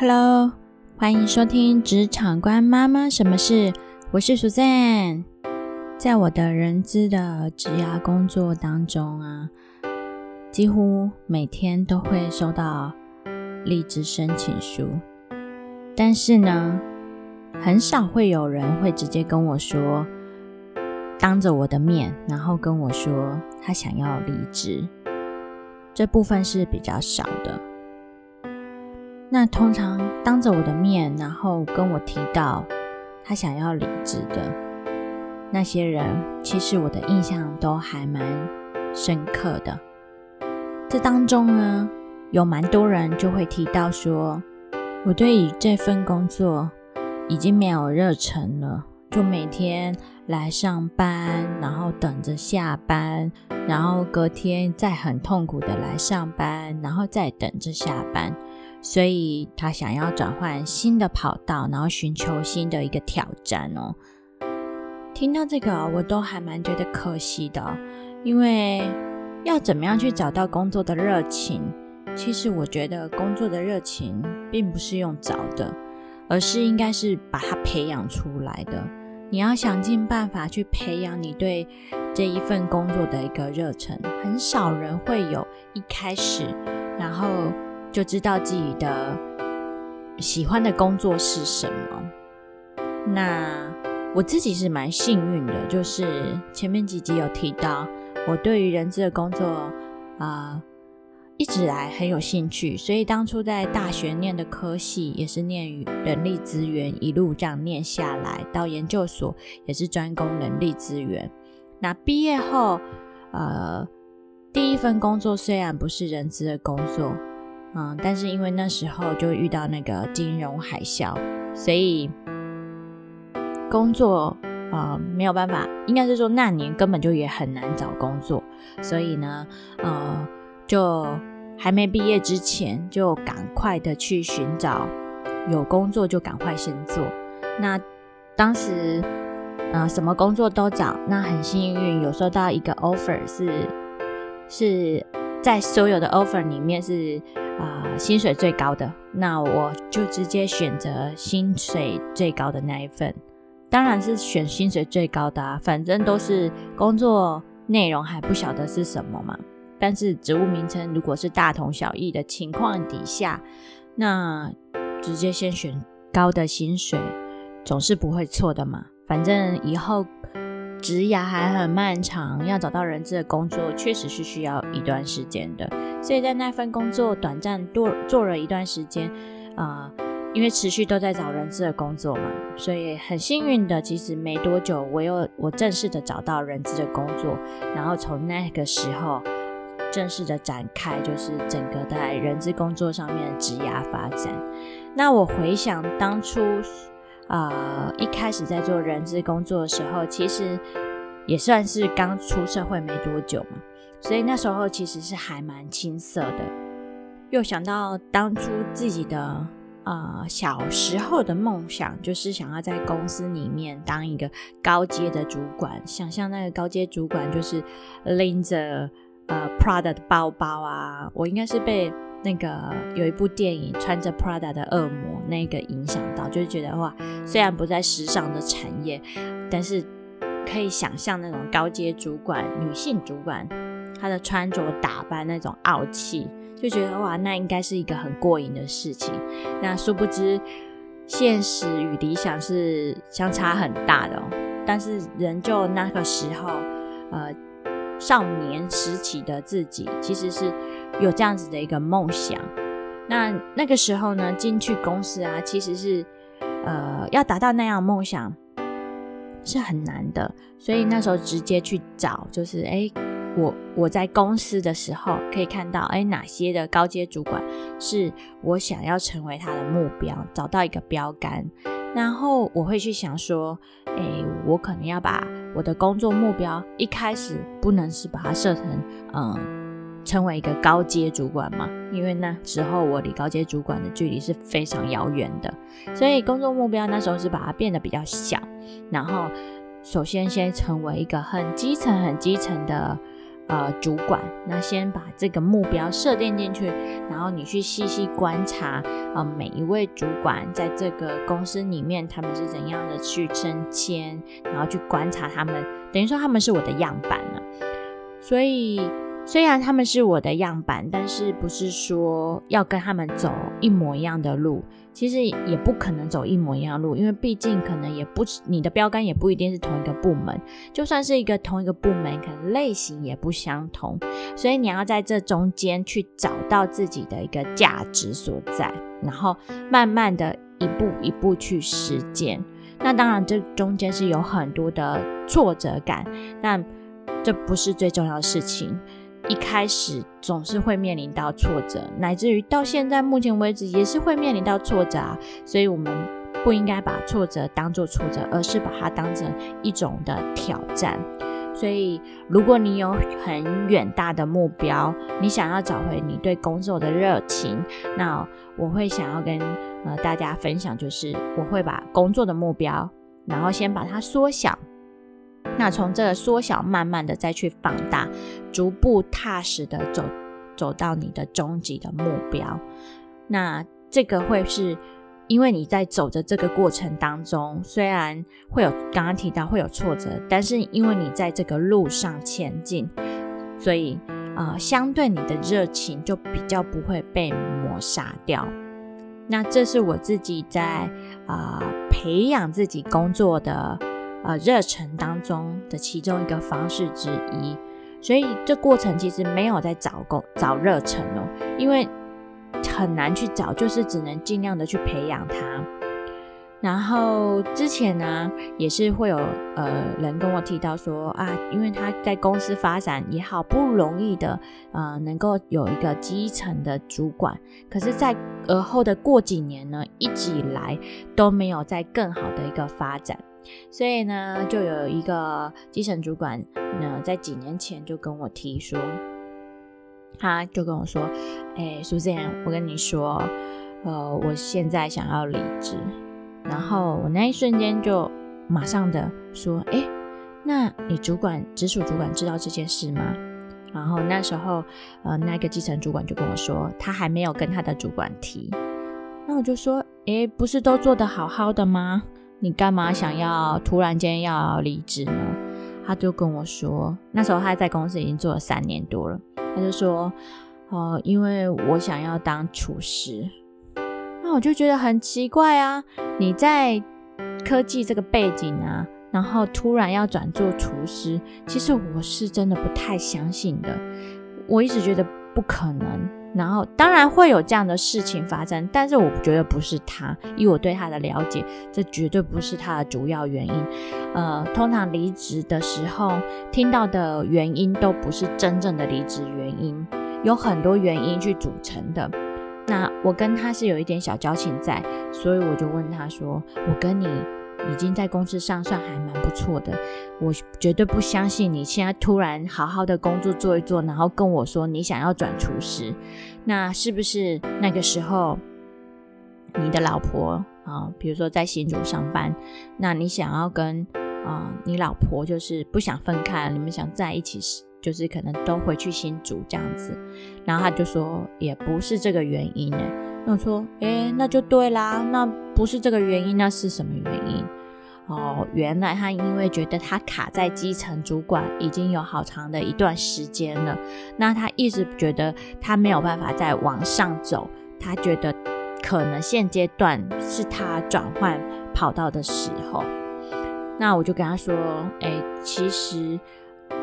Hello，欢迎收听《职场观妈妈什么事》，我是 Suzanne。在我的人资的职涯工作当中啊，几乎每天都会收到离职申请书，但是呢，很少会有人会直接跟我说，当着我的面，然后跟我说他想要离职。这部分是比较少的。那通常当着我的面，然后跟我提到他想要离职的那些人，其实我的印象都还蛮深刻的。这当中呢，有蛮多人就会提到说，我对于这份工作已经没有热忱了，就每天来上班，然后等着下班，然后隔天再很痛苦的来上班，然后再等着下班。所以他想要转换新的跑道，然后寻求新的一个挑战哦。听到这个，我都还蛮觉得可惜的，因为要怎么样去找到工作的热情？其实我觉得工作的热情并不是用找的，而是应该是把它培养出来的。你要想尽办法去培养你对这一份工作的一个热忱。很少人会有一开始，然后。就知道自己的喜欢的工作是什么。那我自己是蛮幸运的，就是前面几集有提到，我对于人资的工作啊，一直来很有兴趣。所以当初在大学念的科系也是念人力资源，一路这样念下来，到研究所也是专攻人力资源。那毕业后，呃，第一份工作虽然不是人资的工作。嗯，但是因为那时候就遇到那个金融海啸，所以工作呃没有办法，应该是说那年根本就也很难找工作，所以呢，呃，就还没毕业之前就赶快的去寻找有工作就赶快先做。那当时呃什么工作都找，那很幸运有收到一个 offer 是是在所有的 offer 里面是。啊，薪水最高的，那我就直接选择薪水最高的那一份。当然是选薪水最高的啊，反正都是工作内容还不晓得是什么嘛。但是职务名称如果是大同小异的情况底下，那直接先选高的薪水，总是不会错的嘛。反正以后。职涯还很漫长，要找到人资的工作确实是需要一段时间的。所以在那份工作短暂做做了一段时间，啊，因为持续都在找人资的工作嘛，所以很幸运的，其实没多久我又我正式的找到人资的工作，然后从那个时候正式的展开，就是整个在人资工作上面的职涯发展。那我回想当初。呃，一开始在做人资工作的时候，其实也算是刚出社会没多久嘛，所以那时候其实是还蛮青涩的。又想到当初自己的呃小时候的梦想，就是想要在公司里面当一个高阶的主管，想象那个高阶主管就是拎着呃 Prada 的包包啊，我应该是被。那个有一部电影穿着 Prada 的恶魔，那个影响到，就是觉得哇，虽然不在时尚的产业，但是可以想象那种高阶主管、女性主管，她的穿着打扮那种傲气，就觉得哇，那应该是一个很过瘾的事情。那殊不知，现实与理想是相差很大的哦。但是仍旧那个时候，呃。少年时期的自己其实是有这样子的一个梦想。那那个时候呢，进去公司啊，其实是呃要达到那样梦想是很难的。所以那时候直接去找，就是哎，我我在公司的时候可以看到，哎，哪些的高阶主管是我想要成为他的目标，找到一个标杆。然后我会去想说，哎，我可能要把我的工作目标一开始不能是把它设成，嗯，成为一个高阶主管嘛，因为那时候我离高阶主管的距离是非常遥远的，所以工作目标那时候是把它变得比较小，然后首先先成为一个很基层、很基层的呃主管，那先把这个目标设定进去，然后你去细细观察，呃每一位主管在这个公司里面他们是怎样的去升迁，然后去观察他们，等于说他们是我的样板了，所以。虽然他们是我的样板，但是不是说要跟他们走一模一样的路，其实也不可能走一模一样的路，因为毕竟可能也不你的标杆也不一定是同一个部门，就算是一个同一个部门，可能类型也不相同，所以你要在这中间去找到自己的一个价值所在，然后慢慢的一步一步去实践。那当然，这中间是有很多的挫折感，但这不是最重要的事情。一开始总是会面临到挫折，乃至于到现在目前为止也是会面临到挫折啊。所以，我们不应该把挫折当做挫折，而是把它当成一种的挑战。所以，如果你有很远大的目标，你想要找回你对工作的热情，那我会想要跟呃大家分享，就是我会把工作的目标，然后先把它缩小。那从这个缩小，慢慢的再去放大，逐步踏实的走走到你的终极的目标。那这个会是因为你在走的这个过程当中，虽然会有刚刚提到会有挫折，但是因为你在这个路上前进，所以啊，相对你的热情就比较不会被抹杀掉。那这是我自己在啊培养自己工作的。呃，热忱当中的其中一个方式之一，所以这过程其实没有在找工找热忱哦，因为很难去找，就是只能尽量的去培养它。然后之前呢，也是会有呃人跟我提到说啊，因为他在公司发展也好不容易的，呃，能够有一个基层的主管，可是，在而后的过几年呢，一直以来都没有在更好的一个发展。所以呢，就有一个基层主管呢，在几年前就跟我提说，他就跟我说：“哎，苏建，我跟你说，呃，我现在想要离职。”然后我那一瞬间就马上的说：“哎，那你主管直属主管知道这件事吗？”然后那时候，呃，那个基层主管就跟我说，他还没有跟他的主管提。那我就说：“哎，不是都做得好好的吗？”你干嘛想要突然间要离职呢？他就跟我说，那时候他在公司已经做了三年多了。他就说，哦，因为我想要当厨师。那我就觉得很奇怪啊，你在科技这个背景啊，然后突然要转做厨师，其实我是真的不太相信的。我一直觉得不可能。然后当然会有这样的事情发生，但是我觉得不是他，以我对他的了解，这绝对不是他的主要原因。呃，通常离职的时候听到的原因都不是真正的离职原因，有很多原因去组成的。那我跟他是有一点小交情在，所以我就问他说：“我跟你。”已经在公司上算还蛮不错的，我绝对不相信你现在突然好好的工作做一做，然后跟我说你想要转厨师，那是不是那个时候你的老婆啊，比如说在新竹上班，那你想要跟啊你老婆就是不想分开，你们想在一起时，就是可能都回去新竹这样子，然后他就说也不是这个原因呢。我说，哎，那就对啦，那不是这个原因，那是什么原因？哦，原来他因为觉得他卡在基层主管已经有好长的一段时间了，那他一直觉得他没有办法再往上走，他觉得可能现阶段是他转换跑道的时候。那我就跟他说，哎，其实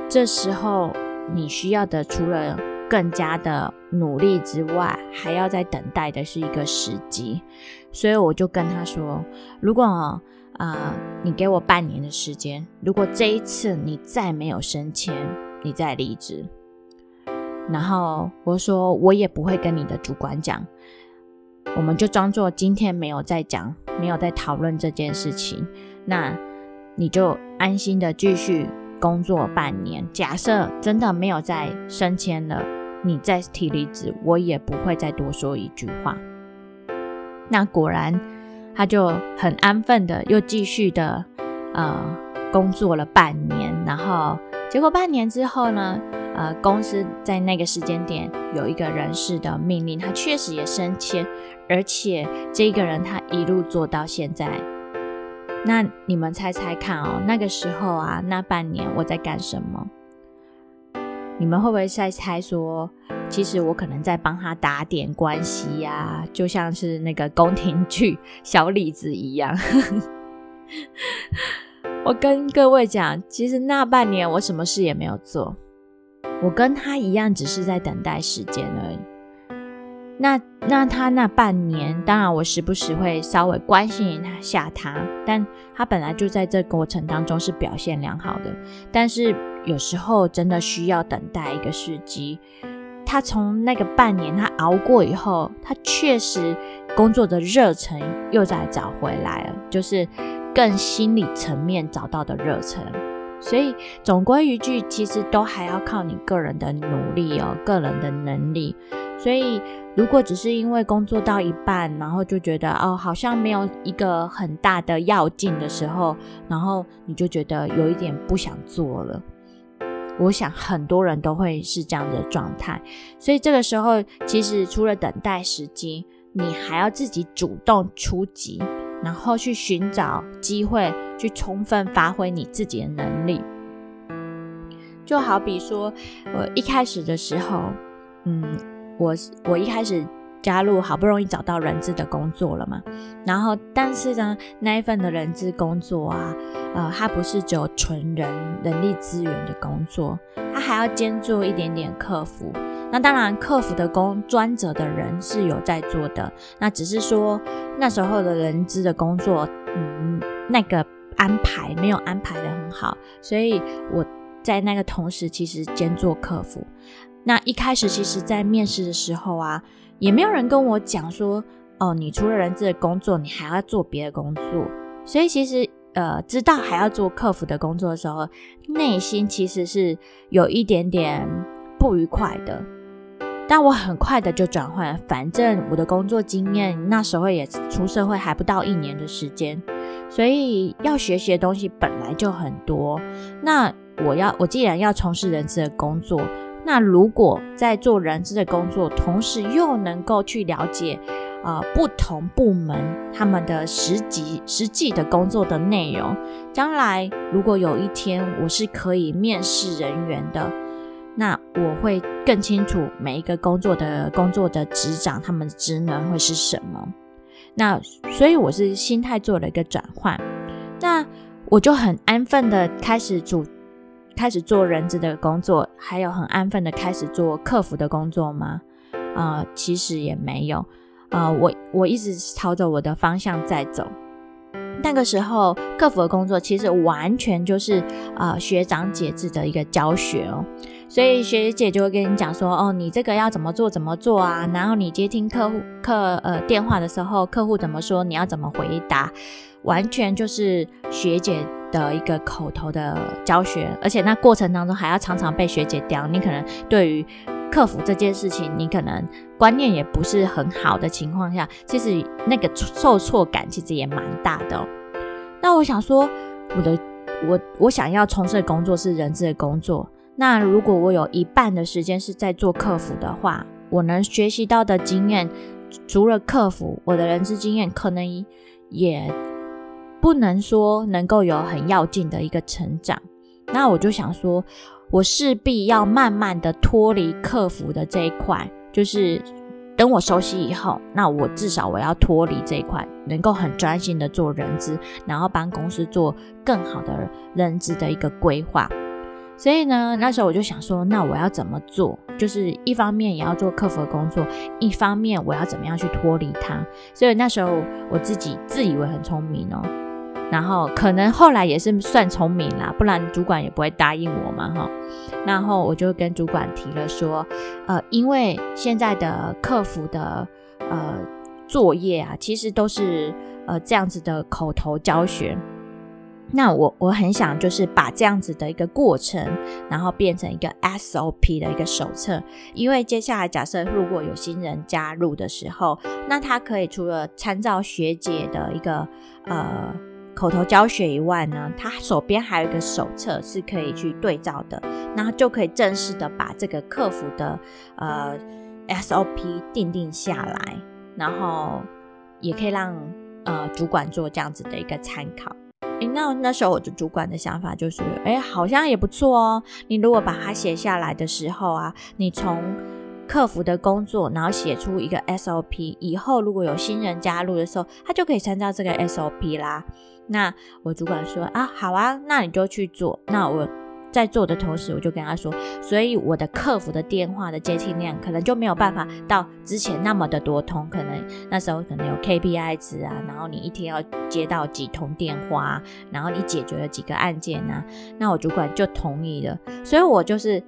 这时候你需要的除了更加的努力之外，还要在等待的是一个时机。所以我就跟他说，如果啊，你给我半年的时间。如果这一次你再没有升迁，你再离职。然后我说，我也不会跟你的主管讲，我们就装作今天没有在讲，没有在讨论这件事情。那你就安心的继续工作半年。假设真的没有再升迁了，你再提离职，我也不会再多说一句话。那果然。他就很安分的又继续的呃工作了半年，然后结果半年之后呢，呃，公司在那个时间点有一个人事的命令，他确实也升迁，而且这个人他一路做到现在。那你们猜猜看哦，那个时候啊，那半年我在干什么？你们会不会在猜说，其实我可能在帮他打点关系呀，就像是那个宫廷剧小李子一样。我跟各位讲，其实那半年我什么事也没有做，我跟他一样，只是在等待时间而已。那那他那半年，当然我时不时会稍微关心一下他，但他本来就在这过程当中是表现良好的。但是有时候真的需要等待一个时机。他从那个半年他熬过以后，他确实工作的热忱又再找回来了，就是更心理层面找到的热忱。所以总归一句，其实都还要靠你个人的努力哦，个人的能力。所以，如果只是因为工作到一半，然后就觉得哦，好像没有一个很大的要劲的时候，然后你就觉得有一点不想做了。我想很多人都会是这样的状态。所以这个时候，其实除了等待时机，你还要自己主动出击，然后去寻找机会，去充分发挥你自己的能力。就好比说，我一开始的时候，嗯。我我一开始加入，好不容易找到人资的工作了嘛，然后但是呢，那一份的人资工作啊，呃，它不是只有纯人人力资源的工作，它还要兼做一点点客服。那当然，客服的工专责的人是有在做的，那只是说那时候的人资的工作，嗯，那个安排没有安排的很好，所以我在那个同时其实兼做客服。那一开始，其实，在面试的时候啊，也没有人跟我讲说，哦，你除了人资的工作，你还要做别的工作。所以，其实，呃，知道还要做客服的工作的时候，内心其实是有一点点不愉快的。但我很快的就转换，反正我的工作经验那时候也出社会还不到一年的时间，所以要学习的东西本来就很多。那我要，我既然要从事人资的工作。那如果在做人资的工作，同时又能够去了解，呃，不同部门他们的实际实际的工作的内容，将来如果有一天我是可以面试人员的，那我会更清楚每一个工作的工作的职掌他们的职能会是什么。那所以我是心态做了一个转换，那我就很安分的开始主。开始做人质的工作，还有很安分的开始做客服的工作吗？啊，其实也没有。啊，我我一直朝着我的方向在走。那个时候，客服的工作其实完全就是啊学长姐制的一个教学哦，所以学姐就会跟你讲说，哦，你这个要怎么做怎么做啊，然后你接听客户客呃电话的时候，客户怎么说，你要怎么回答，完全就是学姐。的一个口头的教学，而且那过程当中还要常常被学姐刁，你可能对于克服这件事情，你可能观念也不是很好的情况下，其实那个受挫感其实也蛮大的。那我想说，我的我我想要从事的工作是人资的工作，那如果我有一半的时间是在做客服的话，我能学习到的经验，除了客服，我的人资经验可能也。不能说能够有很要紧的一个成长，那我就想说，我势必要慢慢的脱离客服的这一块，就是等我熟悉以后，那我至少我要脱离这一块，能够很专心的做人资，然后帮公司做更好的人资的一个规划。所以呢，那时候我就想说，那我要怎么做？就是一方面也要做客服的工作，一方面我要怎么样去脱离它？所以那时候我自己自以为很聪明哦。然后可能后来也是算聪明啦，不然主管也不会答应我嘛，哈。然后我就跟主管提了说，呃，因为现在的客服的呃作业啊，其实都是呃这样子的口头教学。那我我很想就是把这样子的一个过程，然后变成一个 SOP 的一个手册，因为接下来假设如果有新人加入的时候，那他可以除了参照学姐的一个呃。口头教学以外呢，他手边还有一个手册是可以去对照的，那就可以正式的把这个客服的呃 SOP 定定下来，然后也可以让呃主管做这样子的一个参考。诶，那那时候我的主管的想法就是，哎，好像也不错哦。你如果把它写下来的时候啊，你从客服的工作，然后写出一个 SOP，以后如果有新人加入的时候，他就可以参照这个 SOP 啦。那我主管说啊，好啊，那你就去做。那我在做的同时，我就跟他说，所以我的客服的电话的接听量可能就没有办法到之前那么的多通，可能那时候可能有 KPI 值啊，然后你一天要接到几通电话，然后你解决了几个案件啊，那我主管就同意了。所以我就是。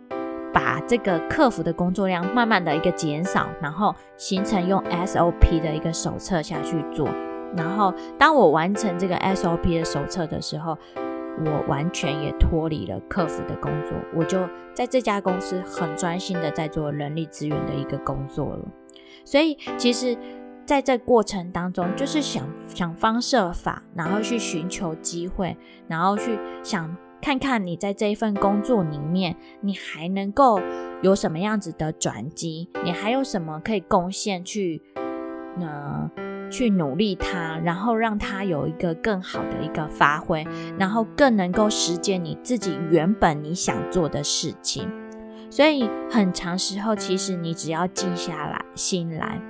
把这个客服的工作量慢慢的一个减少，然后形成用 SOP 的一个手册下去做。然后当我完成这个 SOP 的手册的时候，我完全也脱离了客服的工作，我就在这家公司很专心的在做人力资源的一个工作了。所以其实在这过程当中，就是想想方设法，然后去寻求机会，然后去想。看看你在这一份工作里面，你还能够有什么样子的转机？你还有什么可以贡献去，呃，去努力它，然后让它有一个更好的一个发挥，然后更能够实践你自己原本你想做的事情。所以很长时候，其实你只要静下来心来，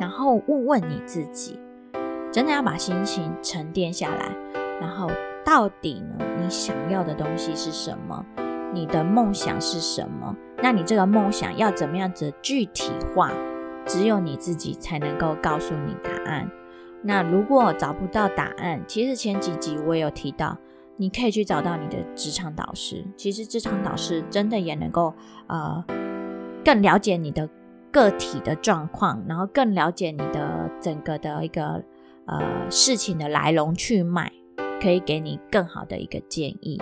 然后问问你自己，真的要把心情沉淀下来，然后。到底呢？你想要的东西是什么？你的梦想是什么？那你这个梦想要怎么样子具体化？只有你自己才能够告诉你答案。那如果找不到答案，其实前几集我有提到，你可以去找到你的职场导师。其实职场导师真的也能够呃更了解你的个体的状况，然后更了解你的整个的一个呃事情的来龙去脉。可以给你更好的一个建议。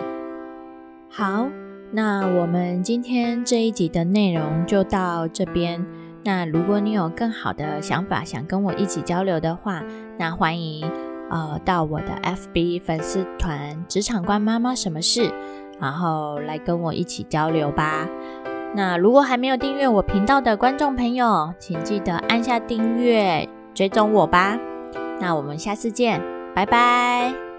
好，那我们今天这一集的内容就到这边。那如果你有更好的想法，想跟我一起交流的话，那欢迎呃到我的 FB 粉丝团“职场观妈妈什么事”，然后来跟我一起交流吧。那如果还没有订阅我频道的观众朋友，请记得按下订阅，追踪我吧。那我们下次见，拜拜。